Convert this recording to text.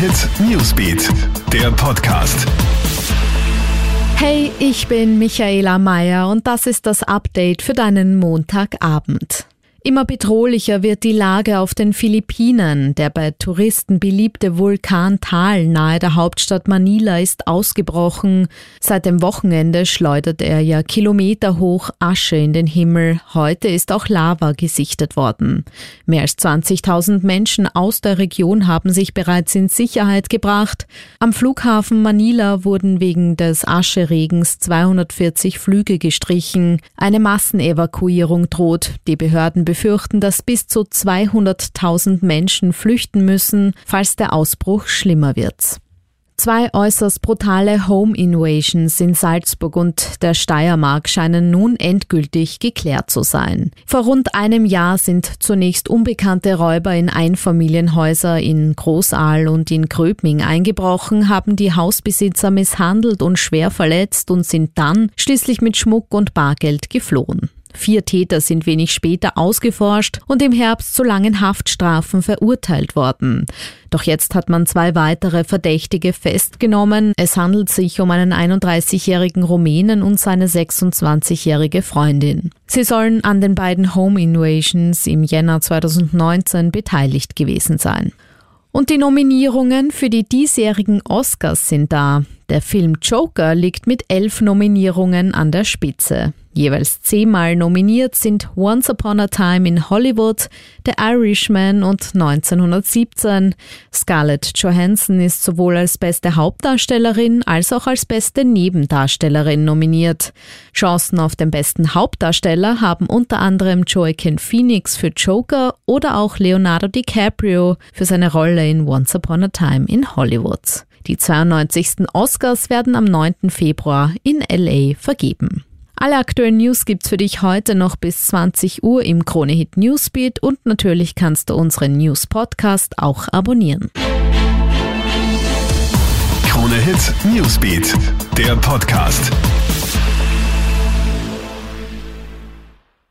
Hit Newsbeat, der Podcast. Hey, ich bin Michaela Mayer und das ist das Update für deinen Montagabend. Immer bedrohlicher wird die Lage auf den Philippinen. Der bei Touristen beliebte Vulkan Tal nahe der Hauptstadt Manila ist ausgebrochen. Seit dem Wochenende schleudert er ja kilometerhoch Asche in den Himmel. Heute ist auch Lava gesichtet worden. Mehr als 20.000 Menschen aus der Region haben sich bereits in Sicherheit gebracht. Am Flughafen Manila wurden wegen des Ascheregens 240 Flüge gestrichen. Eine Massenevakuierung droht. Die Behörden befürchten, dass bis zu 200.000 Menschen flüchten müssen, falls der Ausbruch schlimmer wird. Zwei äußerst brutale Home Invasions in Salzburg und der Steiermark scheinen nun endgültig geklärt zu sein. Vor rund einem Jahr sind zunächst unbekannte Räuber in Einfamilienhäuser in Großaal und in Gröbming eingebrochen, haben die Hausbesitzer misshandelt und schwer verletzt und sind dann schließlich mit Schmuck und Bargeld geflohen. Vier Täter sind wenig später ausgeforscht und im Herbst zu langen Haftstrafen verurteilt worden. Doch jetzt hat man zwei weitere Verdächtige festgenommen. Es handelt sich um einen 31-jährigen Rumänen und seine 26-jährige Freundin. Sie sollen an den beiden Home Invasions im Jänner 2019 beteiligt gewesen sein. Und die Nominierungen für die diesjährigen Oscars sind da. Der Film Joker liegt mit elf Nominierungen an der Spitze. Jeweils zehnmal nominiert sind Once Upon a Time in Hollywood, The Irishman und 1917. Scarlett Johansson ist sowohl als beste Hauptdarstellerin als auch als beste Nebendarstellerin nominiert. Chancen auf den besten Hauptdarsteller haben unter anderem Joaquin Phoenix für Joker oder auch Leonardo DiCaprio für seine Rolle in Once Upon a Time in Hollywood. Die 92. Oscars werden am 9. Februar in LA vergeben. Alle aktuellen News gibt's für dich heute noch bis 20 Uhr im Kronehit Newsbeat und natürlich kannst du unseren News Podcast auch abonnieren. Kronehit Newsbeat, der Podcast.